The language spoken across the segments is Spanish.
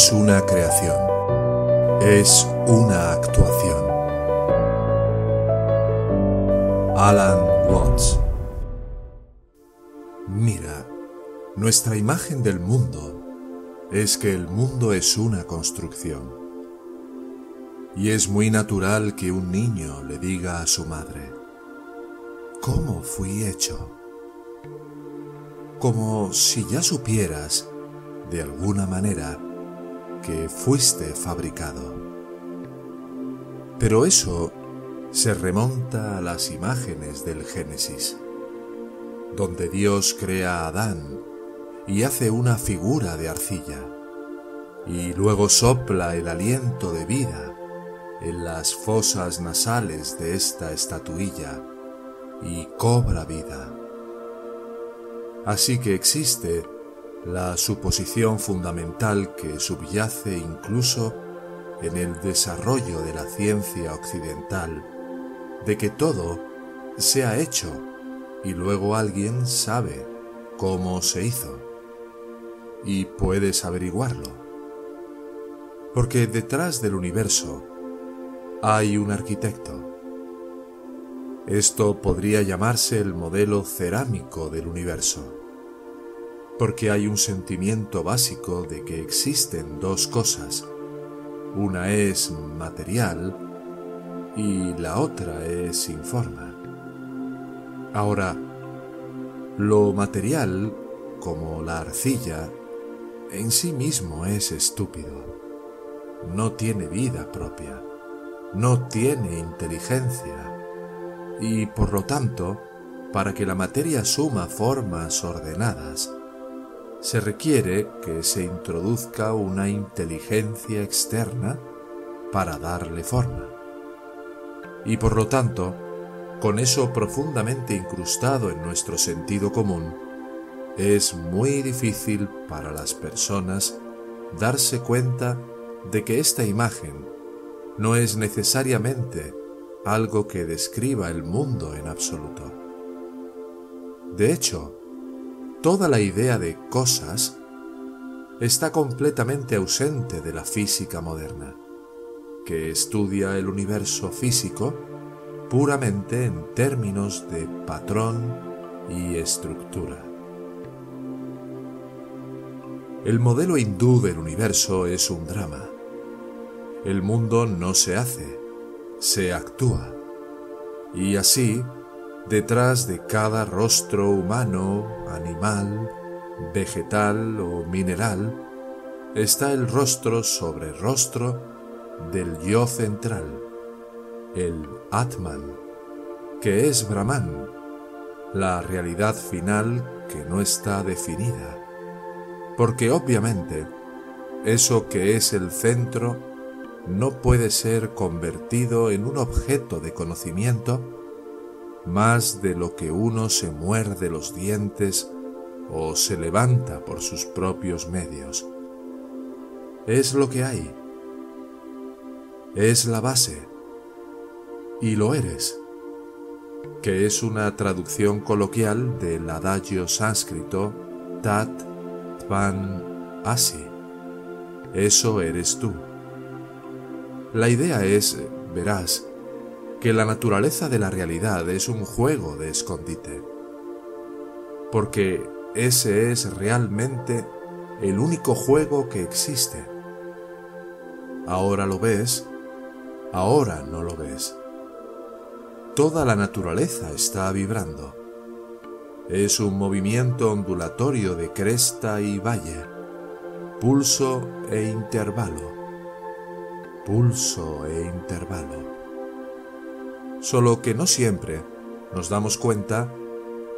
es una creación, es una actuación. Alan Watts Mira, nuestra imagen del mundo es que el mundo es una construcción. Y es muy natural que un niño le diga a su madre, ¿cómo fui hecho? Como si ya supieras de alguna manera que fuiste fabricado. Pero eso se remonta a las imágenes del Génesis, donde Dios crea a Adán y hace una figura de arcilla, y luego sopla el aliento de vida en las fosas nasales de esta estatuilla y cobra vida. Así que existe la suposición fundamental que subyace incluso en el desarrollo de la ciencia occidental, de que todo se ha hecho y luego alguien sabe cómo se hizo y puedes averiguarlo. Porque detrás del universo hay un arquitecto. Esto podría llamarse el modelo cerámico del universo porque hay un sentimiento básico de que existen dos cosas. Una es material y la otra es sin forma. Ahora, lo material, como la arcilla, en sí mismo es estúpido. No tiene vida propia, no tiene inteligencia y por lo tanto, para que la materia suma formas ordenadas, se requiere que se introduzca una inteligencia externa para darle forma. Y por lo tanto, con eso profundamente incrustado en nuestro sentido común, es muy difícil para las personas darse cuenta de que esta imagen no es necesariamente algo que describa el mundo en absoluto. De hecho, toda la idea de cosas está completamente ausente de la física moderna, que estudia el universo físico puramente en términos de patrón y estructura. El modelo hindú del universo es un drama. El mundo no se hace, se actúa. Y así, Detrás de cada rostro humano, animal, vegetal o mineral, está el rostro sobre rostro del yo central, el Atman, que es Brahman, la realidad final que no está definida, porque obviamente eso que es el centro no puede ser convertido en un objeto de conocimiento más de lo que uno se muerde los dientes o se levanta por sus propios medios. Es lo que hay. Es la base. Y lo eres, que es una traducción coloquial del adagio sánscrito Tat Tvan Asi. Eso eres tú. La idea es, verás, que la naturaleza de la realidad es un juego de escondite, porque ese es realmente el único juego que existe. Ahora lo ves, ahora no lo ves. Toda la naturaleza está vibrando. Es un movimiento ondulatorio de cresta y valle, pulso e intervalo, pulso e intervalo solo que no siempre nos damos cuenta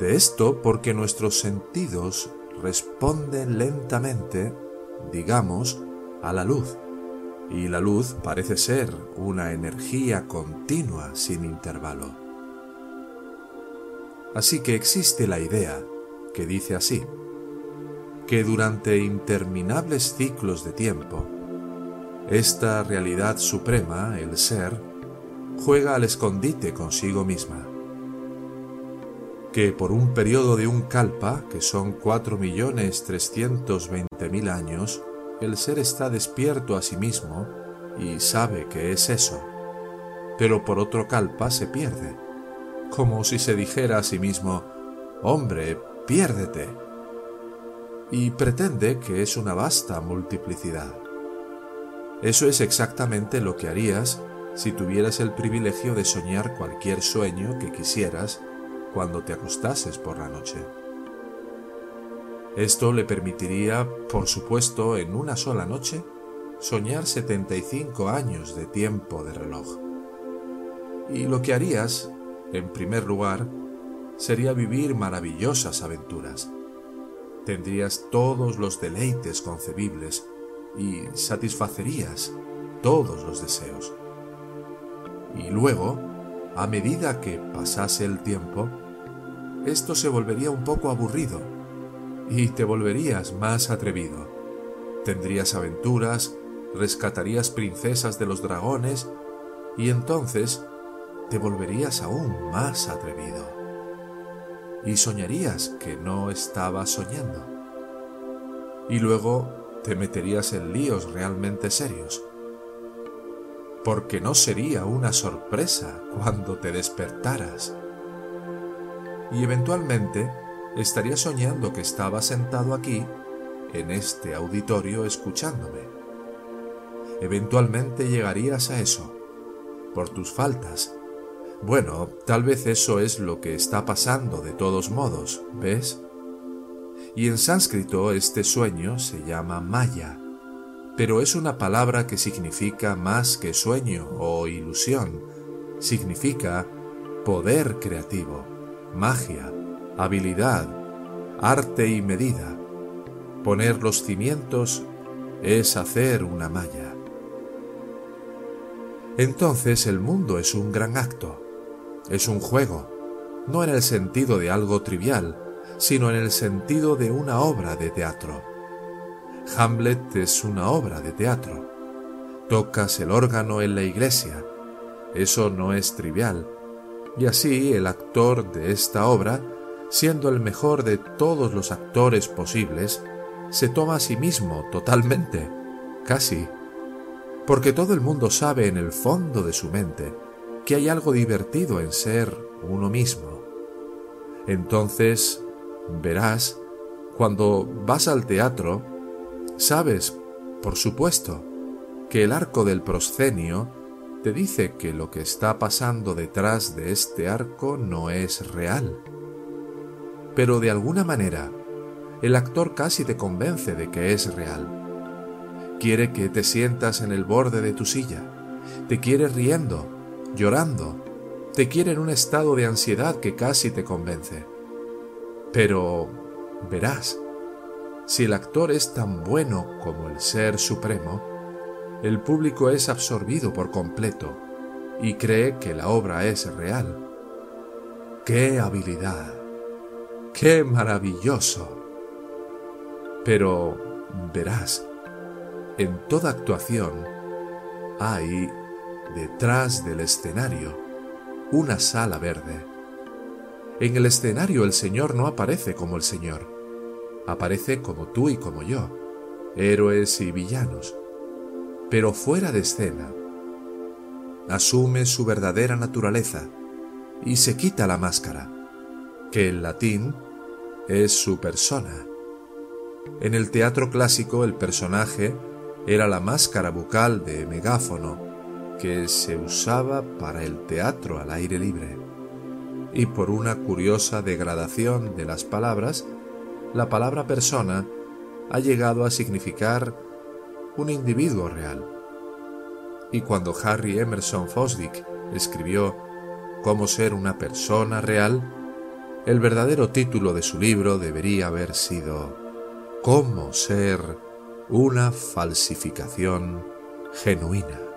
de esto porque nuestros sentidos responden lentamente, digamos, a la luz. Y la luz parece ser una energía continua sin intervalo. Así que existe la idea que dice así, que durante interminables ciclos de tiempo, esta realidad suprema, el ser, juega al escondite consigo misma. que por un periodo de un kalpa, que son 4.320.000 años, el ser está despierto a sí mismo y sabe que es eso, pero por otro kalpa se pierde, como si se dijera a sí mismo, hombre, piérdete, y pretende que es una vasta multiplicidad. Eso es exactamente lo que harías si tuvieras el privilegio de soñar cualquier sueño que quisieras cuando te acostases por la noche. Esto le permitiría, por supuesto, en una sola noche, soñar 75 años de tiempo de reloj. Y lo que harías, en primer lugar, sería vivir maravillosas aventuras. Tendrías todos los deleites concebibles y satisfacerías todos los deseos. Y luego, a medida que pasase el tiempo, esto se volvería un poco aburrido y te volverías más atrevido. Tendrías aventuras, rescatarías princesas de los dragones y entonces te volverías aún más atrevido. Y soñarías que no estabas soñando. Y luego te meterías en líos realmente serios porque no sería una sorpresa cuando te despertaras. Y eventualmente estarías soñando que estaba sentado aquí, en este auditorio, escuchándome. Eventualmente llegarías a eso, por tus faltas. Bueno, tal vez eso es lo que está pasando de todos modos, ¿ves? Y en sánscrito este sueño se llama Maya pero es una palabra que significa más que sueño o ilusión. Significa poder creativo, magia, habilidad, arte y medida. Poner los cimientos es hacer una malla. Entonces el mundo es un gran acto, es un juego, no en el sentido de algo trivial, sino en el sentido de una obra de teatro. Hamlet es una obra de teatro. Tocas el órgano en la iglesia. Eso no es trivial. Y así el actor de esta obra, siendo el mejor de todos los actores posibles, se toma a sí mismo totalmente, casi. Porque todo el mundo sabe en el fondo de su mente que hay algo divertido en ser uno mismo. Entonces, verás, cuando vas al teatro, Sabes, por supuesto, que el arco del proscenio te dice que lo que está pasando detrás de este arco no es real. Pero de alguna manera, el actor casi te convence de que es real. Quiere que te sientas en el borde de tu silla, te quiere riendo, llorando, te quiere en un estado de ansiedad que casi te convence. Pero, verás, si el actor es tan bueno como el Ser Supremo, el público es absorbido por completo y cree que la obra es real. ¡Qué habilidad! ¡Qué maravilloso! Pero, verás, en toda actuación hay, detrás del escenario, una sala verde. En el escenario el Señor no aparece como el Señor aparece como tú y como yo, héroes y villanos, pero fuera de escena. Asume su verdadera naturaleza y se quita la máscara, que en latín es su persona. En el teatro clásico el personaje era la máscara bucal de megáfono que se usaba para el teatro al aire libre. Y por una curiosa degradación de las palabras, la palabra persona ha llegado a significar un individuo real. Y cuando Harry Emerson Fosdick escribió Cómo ser una persona real, el verdadero título de su libro debería haber sido Cómo ser una falsificación genuina.